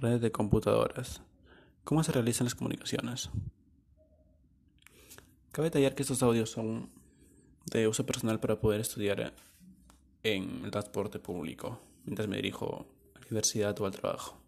Redes de computadoras. ¿Cómo se realizan las comunicaciones? Cabe detallar que estos audios son de uso personal para poder estudiar en el transporte público mientras me dirijo a la universidad o al trabajo.